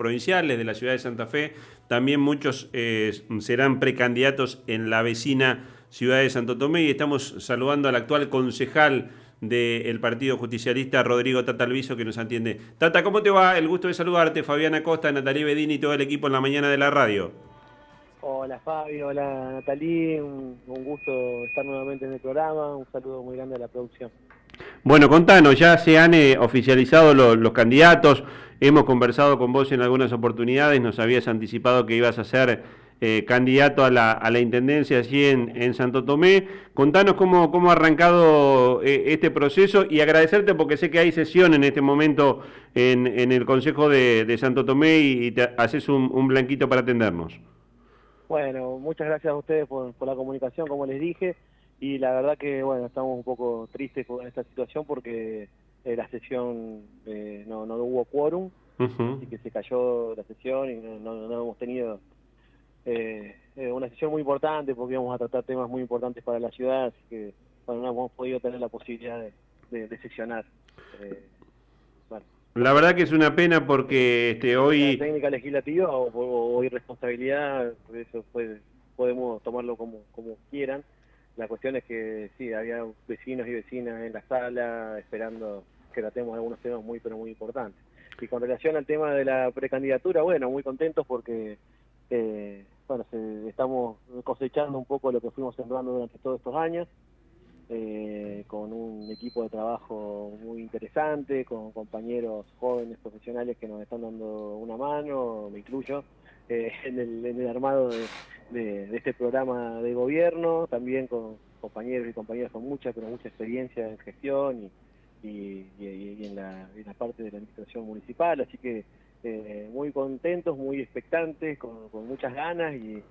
provinciales de la ciudad de Santa Fe. También muchos eh, serán precandidatos en la vecina ciudad de Santo Tomé y estamos saludando al actual concejal del Partido Justicialista, Rodrigo Tata Alviso, que nos atiende. Tata, ¿cómo te va? El gusto de saludarte, Fabiana Costa, Natalie Bedini y todo el equipo en la mañana de la radio. Hola Fabio, hola Natalie, un, gusto estar nuevamente en el programa, un saludo muy grande a la producción. Bueno, contanos, ya se han eh, oficializado los candidatos, hemos conversado con vos en algunas oportunidades, nos habías anticipado que ibas a ser eh, candidato a la, a la Intendencia allí en, Santo Tomé. Contanos cómo, cómo ha arrancado eh, este proceso y agradecerte porque sé que hay sesión en este momento en, el Consejo de, Santo Tomé y, te haces un, un blanquito para atendernos. Bueno, muchas gracias a ustedes por, la comunicación, como les dije, y la verdad que, bueno, estamos un poco tristes con esta situación porque eh, la sesión eh, no, no hubo quórum, así que se cayó la sesión y no, no, hemos tenido eh, una sesión muy importante porque íbamos a tratar temas muy importantes para la ciudad, así que, bueno, no hemos podido tener la posibilidad de, de, sesionar. La verdad que es una pena porque este, hoy... técnica legislativa o, irresponsabilidad, por eso podemos tomarlo como, como quieran. La cuestión es que sí, había vecinos y vecinas en la sala esperando que tratemos algunos temas muy, pero muy importantes. Y con relación al tema de la precandidatura, bueno, muy contentos porque eh, bueno, estamos cosechando un poco lo que fuimos sembrando durante todos estos años. Eh, con un equipo de trabajo muy interesante, con compañeros jóvenes profesionales que nos están dando una mano, me incluyo, eh, en, el, armado de, este programa de gobierno, también con compañeros y compañeras con mucha, pero mucha experiencia en gestión y, en, la, parte de la administración municipal, así que eh, muy contentos, muy expectantes, con, muchas ganas y,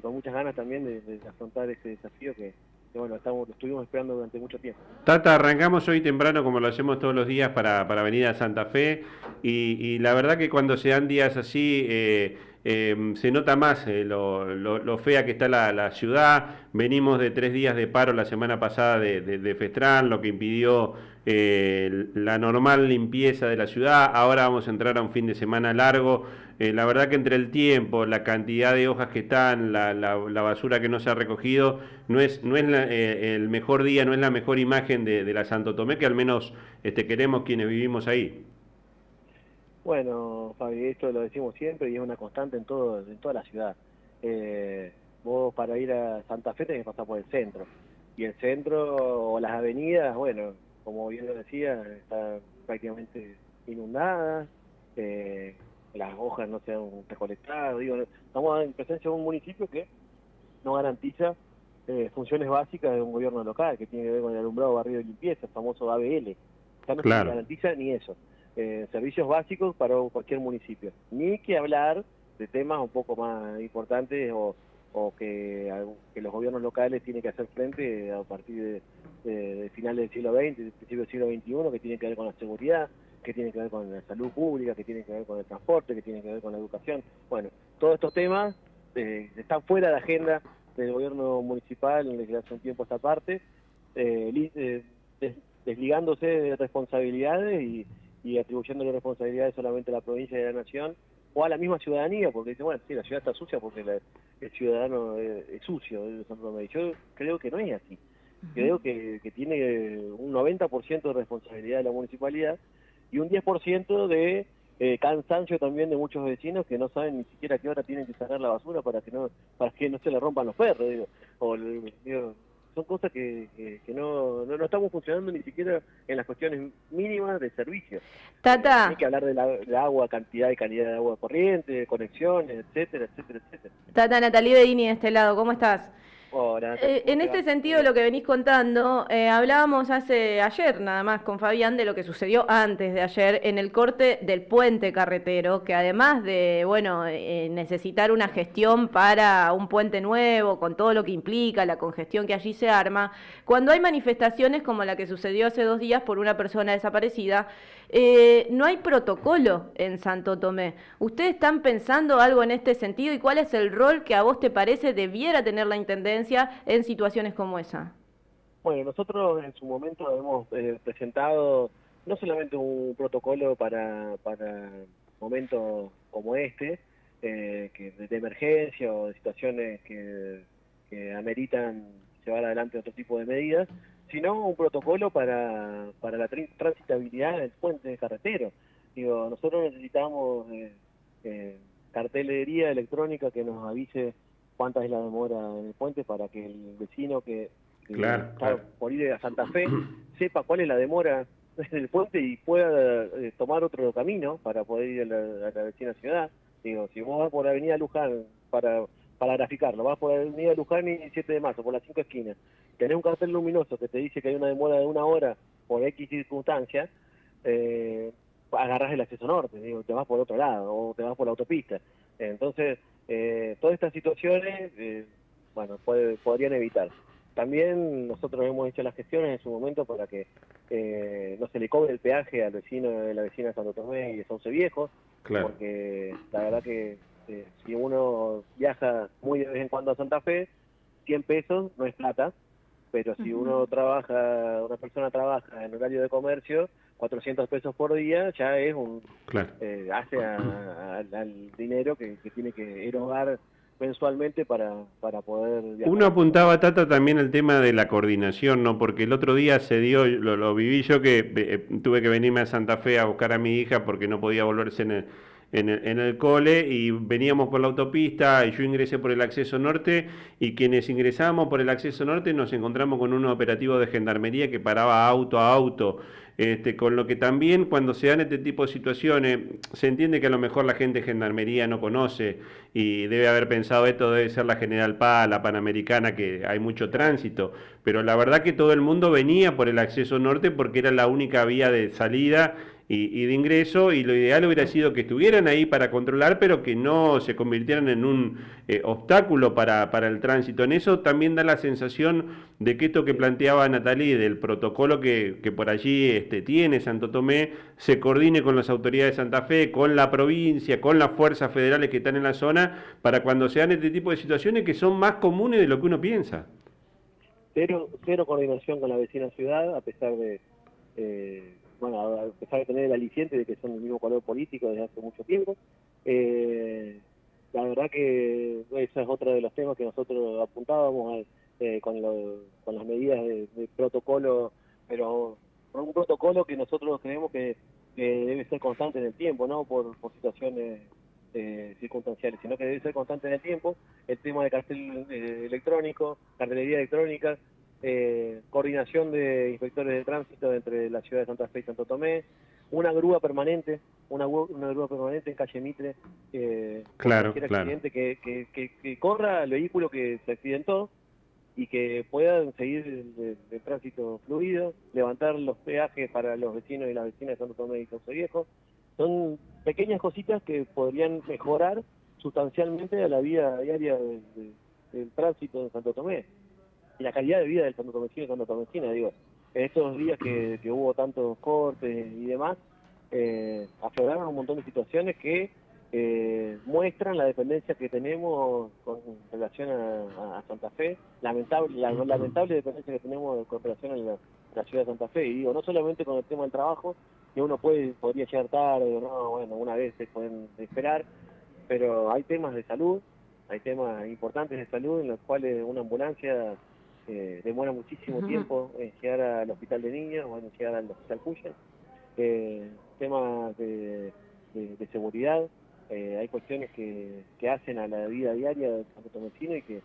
con muchas ganas también de afrontar este desafío que, bueno, estamos, lo estuvimos esperando durante mucho tiempo. Tata, arrancamos hoy temprano como lo hacemos todos los días para, para venir a Santa Fe y, la verdad que cuando se dan días así eh, eh, se nota más eh, lo, fea que está la, ciudad. Venimos de tres días de paro la semana pasada de, de, Festrán, lo que impidió la normal limpieza de la ciudad. Ahora vamos a entrar a un fin de semana largo. Eh, la verdad que entre el tiempo, la cantidad de hojas que están, la, basura que no se ha recogido, no es, eh, el mejor día, no es la mejor imagen de, la Santo Tomé que al menos este, queremos quienes vivimos ahí. Bueno, Fabi, esto lo decimos siempre y es una constante en, todo, en toda la ciudad. Eh, vos para ir a Santa Fe tenés que pasar por el centro. Y el centro o las avenidas, bueno, como bien lo decía, están prácticamente inundadas. Eh, las hojas no sean recolectadas. Digo, estamos en presencia de un municipio que no garantiza eh, funciones básicas de un gobierno local, que tiene que ver con el alumbrado, barrio de limpieza, el famoso ABL. Ya no se garantiza ni eso. Eh, servicios básicos para cualquier municipio. Ni que hablar de temas un poco más importantes o, que, los gobiernos locales tienen que hacer frente a partir de, de, finales del siglo XX, principio del siglo XXI, que tienen que ver con la seguridad, que tiene que ver con la salud pública, que tiene que ver con el transporte, que tiene que ver con la educación. Bueno, todos estos temas eh, están fuera de la agenda del gobierno municipal desde hace un tiempo esta parte, eh, eh, desligándose de responsabilidades y, y atribuyéndole responsabilidades solamente a la provincia y a la nación o a la misma ciudadanía, porque dice, bueno, sí, la ciudad está sucia porque el ciudadano es, sucio. Yo creo que no es así. Creo que, que tiene un 90% de responsabilidad de la municipalidad y un 10% de eh, cansancio también de muchos vecinos que no saben ni siquiera a qué hora tienen que sacar la basura para que no para que no se le rompan los perros digo. O, son cosas que, que, no, no, estamos funcionando ni siquiera en las cuestiones mínimas de servicio. Tata. hay que hablar de la, agua, cantidad y calidad de agua corriente, de conexiones, etcétera, etcétera, etcétera. Tata, Natalie Bedini de este lado, ¿cómo estás? Eh, en este sentido, lo que venís contando, eh, hablábamos hace ayer nada más con Fabián de lo que sucedió antes de ayer en el corte del puente carretero, que además de, bueno, eh, necesitar una gestión para un puente nuevo, con todo lo que implica, la congestión que allí se arma, cuando hay manifestaciones como la que sucedió hace dos días por una persona desaparecida, no hay protocolo en Santo Tomé. ¿Ustedes están pensando algo en este sentido y cuál es el rol que a vos te parece debiera tener la Intendencia? en situaciones como esa? Bueno, nosotros en su momento hemos eh, presentado no solamente un protocolo para, para momentos como este, que de, emergencia o de situaciones que, ameritan llevar adelante otro tipo de medidas, sino un protocolo para, para la transitabilidad del puente de carretero. Digo, nosotros necesitamos cartelería electrónica que nos avise cuánta es la demora en el puente para que el vecino que, está por ir a Santa Fe sepa cuál es la demora en el puente y pueda eh, tomar otro camino para poder ir a la, vecina ciudad. Digo, si vos vas por Avenida Luján, para, para graficarlo, vas por Avenida Luján y 7 de marzo, por las cinco esquinas, tenés un cartel luminoso que te dice que hay una demora de una hora por X circunstancia, eh, agarras el acceso norte, digo, te vas por otro lado o te vas por la autopista. Entonces, eh, todas estas situaciones, eh, bueno, podrían evitar. También nosotros hemos hecho las gestiones en su momento para que eh, no se le cobre el peaje al vecino de la vecina de Santo Tomé y de Sauce Viejo, porque la verdad que si uno viaja muy de vez en cuando a Santa Fe, 100 pesos no es plata, pero si uno trabaja, una persona trabaja en horario de comercio, 400 pesos por día ya es un... Eh, hace al dinero que, tiene que erogar mensualmente para, para poder... Uno apuntaba, Tata, también el tema de la coordinación, ¿no? Porque el otro día se dio, lo, viví yo que eh, tuve que venirme a Santa Fe a buscar a mi hija porque no podía volverse en el en el, en el, cole y veníamos por la autopista y yo ingresé por el acceso norte y quienes ingresábamos por el acceso norte nos encontramos con un operativo de gendarmería que paraba auto a auto. Este, con lo que también cuando se dan este tipo de situaciones, se entiende que a lo mejor la gente de gendarmería no conoce y debe haber pensado esto debe ser la General Paz, la Panamericana, que hay mucho tránsito, pero la verdad que todo el mundo venía por el acceso norte porque era la única vía de salida y, de ingreso y lo ideal hubiera sido que estuvieran ahí para controlar, pero que no se convirtieran en un eh, obstáculo para, para, el tránsito. En eso también da la sensación de que esto que planteaba Natalie del protocolo que, que por allí este, tiene Santo Tomé se coordine con las autoridades de Santa Fe, con la provincia, con las fuerzas federales que están en la zona, para cuando se dan este tipo de situaciones que son más comunes de lo que uno piensa. Cero, cero coordinación con la vecina ciudad, a pesar de... Eh bueno, a pesar de tener el aliciente de que son del mismo color político desde hace mucho tiempo. Eh, la verdad que ese es otro de los temas que nosotros apuntábamos eh, con, con las medidas de, protocolo, pero un protocolo que nosotros creemos que, debe ser constante en el tiempo, no por, situaciones eh, circunstanciales, sino que debe ser constante en el tiempo. El tema de cartel electrónico, cartelería electrónica, eh, coordinación de inspectores de tránsito entre la ciudad de Santa Fe y Santo Tomé, una grúa permanente, una, una grúa permanente en calle Mitre, eh, claro, accidente, que, que, que, corra el vehículo que se accidentó y que puedan seguir el, tránsito fluido, levantar los peajes para los vecinos y las vecinas de Santo Tomé y Sauce Viejo. Son pequeñas cositas que podrían mejorar sustancialmente la vida diaria del tránsito de Santo Tomé y la calidad de vida del Santo Tomecino y Santo Tomecina, digo, en estos días que, hubo tantos cortes y demás, eh, afloraron un montón de situaciones que eh, muestran la dependencia que tenemos con relación a, Santa Fe, lamentable, la lamentable dependencia que tenemos con relación a la, ciudad de Santa Fe, y digo, no solamente con el tema del trabajo, que uno puede podría llegar tarde, no, bueno, una vez se pueden esperar, pero hay temas de salud, hay temas importantes de salud en los cuales una ambulancia eh, demora muchísimo tiempo en llegar al hospital de niños o en llegar al hospital Cuya. Eh, temas de, seguridad, eh, hay cuestiones que, hacen a la vida diaria de Santo Tomecino y que,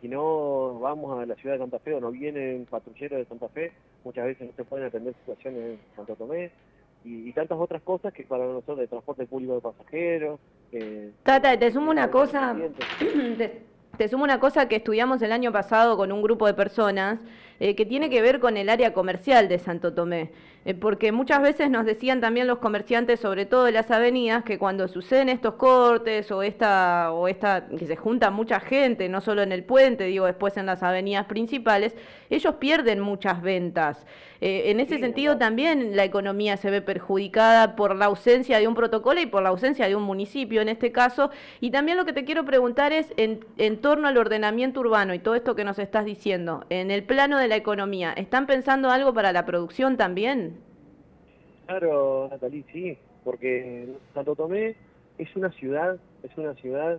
si no vamos a la ciudad de Santa Fe o no vienen patrulleros de Santa Fe, muchas veces no se pueden atender situaciones en Santo Tomé. Y, tantas otras cosas que para nosotros de transporte público de pasajeros. Tata, te sumo una cosa, te sumo una cosa que estudiamos el año pasado con un grupo de personas eh, que tiene que ver con el área comercial de Santo Tomé. Eh, porque muchas veces nos decían también los comerciantes, sobre todo de las avenidas, que cuando suceden estos cortes o esta, o esta, que se junta mucha gente, no solo en el puente, digo después en las avenidas principales, ellos pierden muchas ventas. Eh, en ese sentido también la economía se ve perjudicada por la ausencia de un protocolo y por la ausencia de un municipio en este caso. Y también lo que te quiero preguntar es en, en torno al ordenamiento urbano y todo esto que nos estás diciendo, en el plano de la economía, ¿están pensando algo para la producción también? Claro, Natalie, sí. porque Santo Tomé es una ciudad, es una ciudad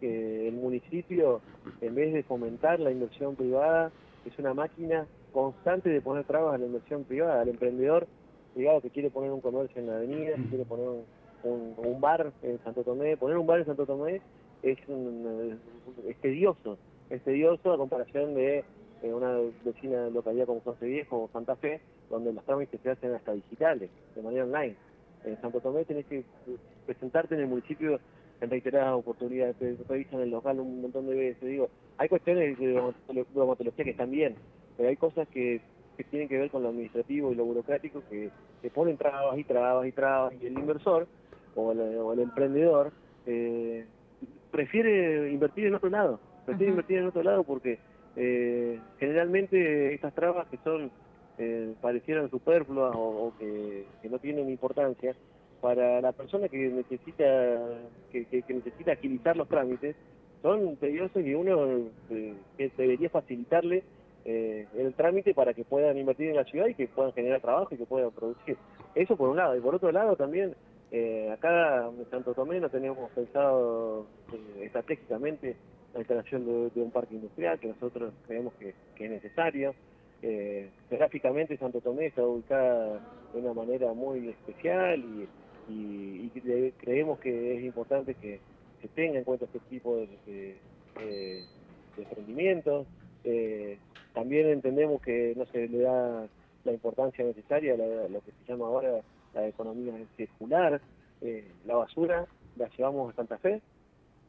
que el municipio, en vez de fomentar la inversión privada, es una máquina constante de poner trabas a la inversión privada, al emprendedor privado que quiere poner un comercio en la avenida, que quiere poner un, bar en Santo Tomé, poner un bar en Santo Tomé es, es tedioso, es tedioso a comparación de eh, una vecina localidad como José Viejo o Santa Fe, donde los trámites se hacen hasta digitales, de manera online. En Santo Tomé tenés que presentarte en el municipio en reiteradas oportunidades, te revisan el local un montón de veces. Digo, hay cuestiones de bromatología que están bien, pero hay cosas que, tienen que ver con lo administrativo y lo burocrático que, te ponen trabas y trabas y trabas, y el inversor o el, emprendedor eh, prefiere invertir en otro lado, prefiere invertir en otro lado porque eh, generalmente estas trabas que son eh, parecieran superfluas o, que, no tienen importancia, para la persona que necesita que, necesita agilizar los trámites, son tediosos y uno eh, debería facilitarle eh, el trámite para que puedan invertir en la ciudad y que puedan generar trabajo y que puedan producir. Eso por un lado. Y por otro lado también, eh, acá en Santo Tomé no teníamos pensado estratégicamente la instalación de, un parque industrial que nosotros creemos que, es necesario. Eh, geográficamente Santo Tomé está ubicada de una manera muy especial y, creemos que es importante que se tenga en cuenta este tipo de, emprendimientos. Eh, también entendemos que no se le da la importancia necesaria a, lo que se llama ahora la economía circular. Eh, la basura la llevamos a Santa Fe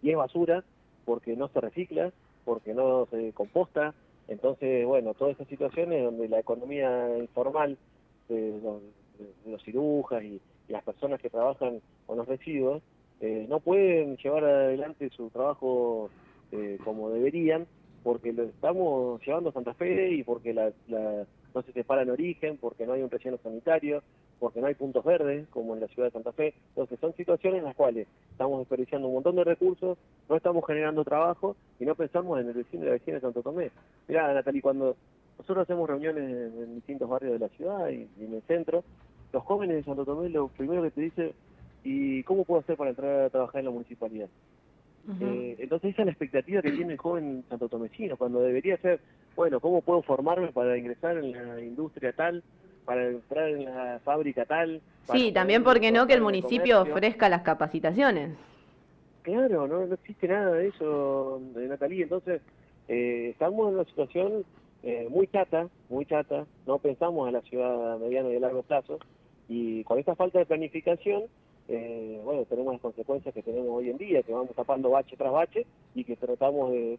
y es basura porque no se recicla, porque no se composta. Entonces, bueno, todas esas situaciones donde la economía informal de los, cirujas y, las personas que trabajan con los residuos eh, no pueden llevar adelante su trabajo eh, como deberían porque lo estamos llevando a Santa Fe y porque la, no se separa en origen, porque no hay un relleno sanitario, porque no hay puntos verdes, como en la ciudad de Santa Fe. Entonces son situaciones en las cuales estamos desperdiciando un montón de recursos, no estamos generando trabajo y no pensamos en el vecino y la vecina de Santo Tomé. Mirá, Natalie, cuando nosotros hacemos reuniones en, distintos barrios de la ciudad y, en el centro, los jóvenes de Santo Tomé lo primero que te dicen, ¿y cómo puedo hacer para entrar a trabajar en la municipalidad? Eh, entonces esa es la expectativa que tiene el joven santo tomecino, cuando debería ser, bueno, ¿cómo puedo formarme para ingresar en la industria tal? para entrar en la fábrica tal. Sí, también porque no que el municipio ofrezca las capacitaciones. Claro, no, no existe nada de eso, de Natalie. Entonces, eh, estamos en una situación eh, muy chata, muy chata. No pensamos a la ciudad a mediano y a largo plazo. Y con esta falta de planificación, eh, bueno, tenemos las consecuencias que tenemos hoy en día, que vamos tapando bache tras bache y que tratamos de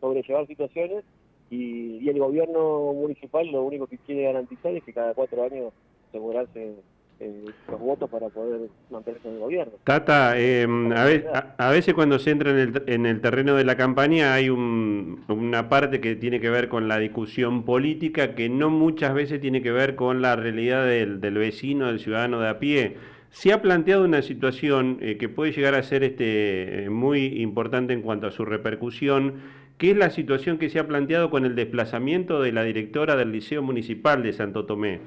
sobrellevar situaciones y, el gobierno municipal lo único que quiere garantizar es que cada cuatro años asegurarse eh, los votos para poder mantenerse en el gobierno. Tata, em, a, veces cuando se entra en el, en el terreno de la campaña hay una parte que tiene que ver con la discusión política que no muchas veces tiene que ver con la realidad del, del vecino, del ciudadano de a pie. Se ha planteado una situación eh, que puede llegar a ser este, eh, muy importante en cuanto a su repercusión ¿Qué es la situación que se ha planteado con el desplazamiento de la directora del Liceo Municipal de Santo Tomé.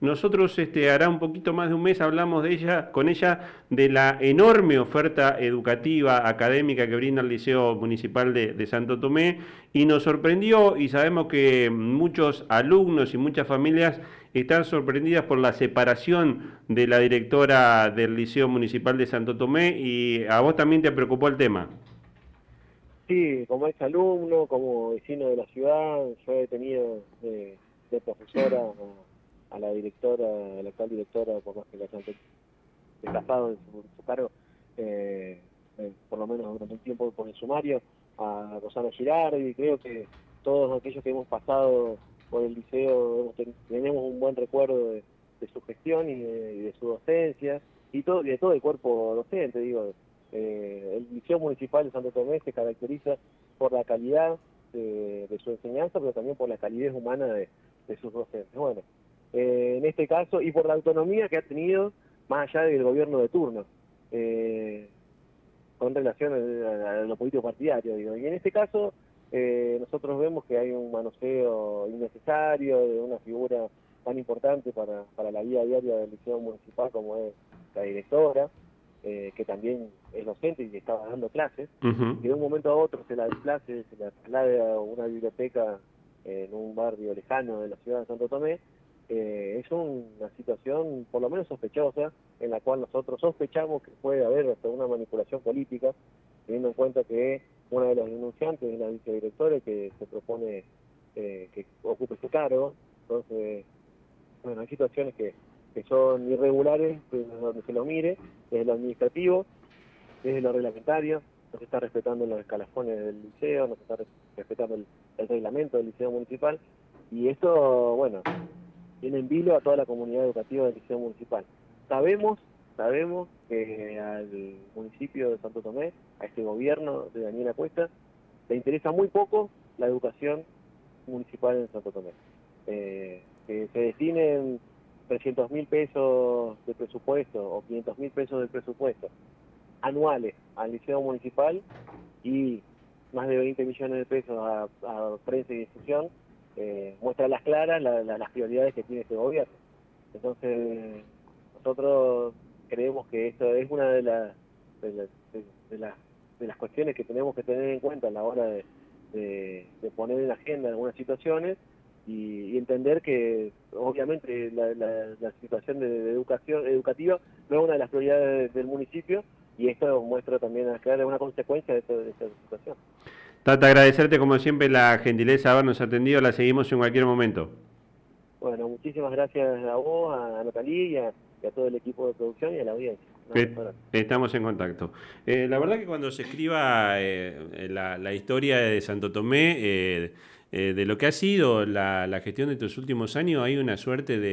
Nosotros este, hará un poquito más de un mes hablamos de ella, con ella de la enorme oferta educativa, académica que brinda el Liceo Municipal de, de, Santo Tomé y nos sorprendió y sabemos que muchos alumnos y muchas familias están sorprendidas por la separación de la directora del Liceo Municipal de Santo Tomé y a vos también te preocupó el tema. Sí, como ex alumno, como vecino de la ciudad, yo he tenido de, profesora a, la directora, a la actual directora, por más que la hayan desplazado en su, cargo, eh, eh, por lo menos durante un tiempo por el sumario, a Rosana Girardi, creo que todos aquellos que hemos pasado por el liceo tenemos un buen recuerdo de, su gestión y de, su docencia, y todo, de todo el cuerpo docente, digo, eh, el Liceo Municipal de Santo Tomé se caracteriza por la calidad de, su enseñanza, pero también por la calidez humana de, sus docentes. Bueno, eh, en este caso, y por la autonomía que ha tenido más allá del gobierno de turno, eh, con relación a, lo político partidario. Digo. Y en este caso, nosotros vemos que hay un manoseo innecesario de una figura tan importante para, para la vida diaria del Liceo Municipal como es la directora, eh, que también es docente y estaba dando clases, y de un momento a otro se la desplace, se la traslade a una biblioteca en un barrio lejano de la ciudad de Santo Tomé, eh, es una situación por lo menos sospechosa, en la cual nosotros sospechamos que puede haber hasta una manipulación política, teniendo en cuenta que una de las denunciantes es la vicedirectora que se propone eh, que ocupe ese cargo, entonces, bueno, hay situaciones que, que son irregulares desde donde se lo mire, desde lo administrativo, desde lo reglamentario, no se está respetando los escalafones del liceo, no se está respetando el, reglamento del liceo municipal, y esto, bueno, tiene en vilo a toda la comunidad educativa del liceo municipal. Sabemos, sabemos que al municipio de Santo Tomé, a este gobierno de Daniela Cuesta, le interesa muy poco la educación municipal en Santo Tomé. Eh, que se destinen 300 mil pesos de presupuesto o 500 mil pesos de presupuesto anuales al liceo municipal y más de 20 millones de pesos a, prensa y difusión, eh, muestra las claras las prioridades que tiene este gobierno. Entonces, nosotros creemos que esto es una de, las de, las cuestiones que tenemos que tener en cuenta a la hora de, poner en agenda algunas situaciones y, entender que obviamente la, situación de, educación educativa no es una de las prioridades del municipio y esto muestra también a una consecuencia de, esta situación. Tata, agradecerte como siempre la gentileza de habernos atendido, la seguimos en cualquier momento. Bueno, muchísimas gracias a vos, a Natalí y a, todo el equipo de producción y a la audiencia. Estamos en contacto. Eh, la verdad que cuando se escriba eh, la, historia de Santo Tomé, eh, de lo que ha sido la, la gestión de estos últimos años, hay una suerte de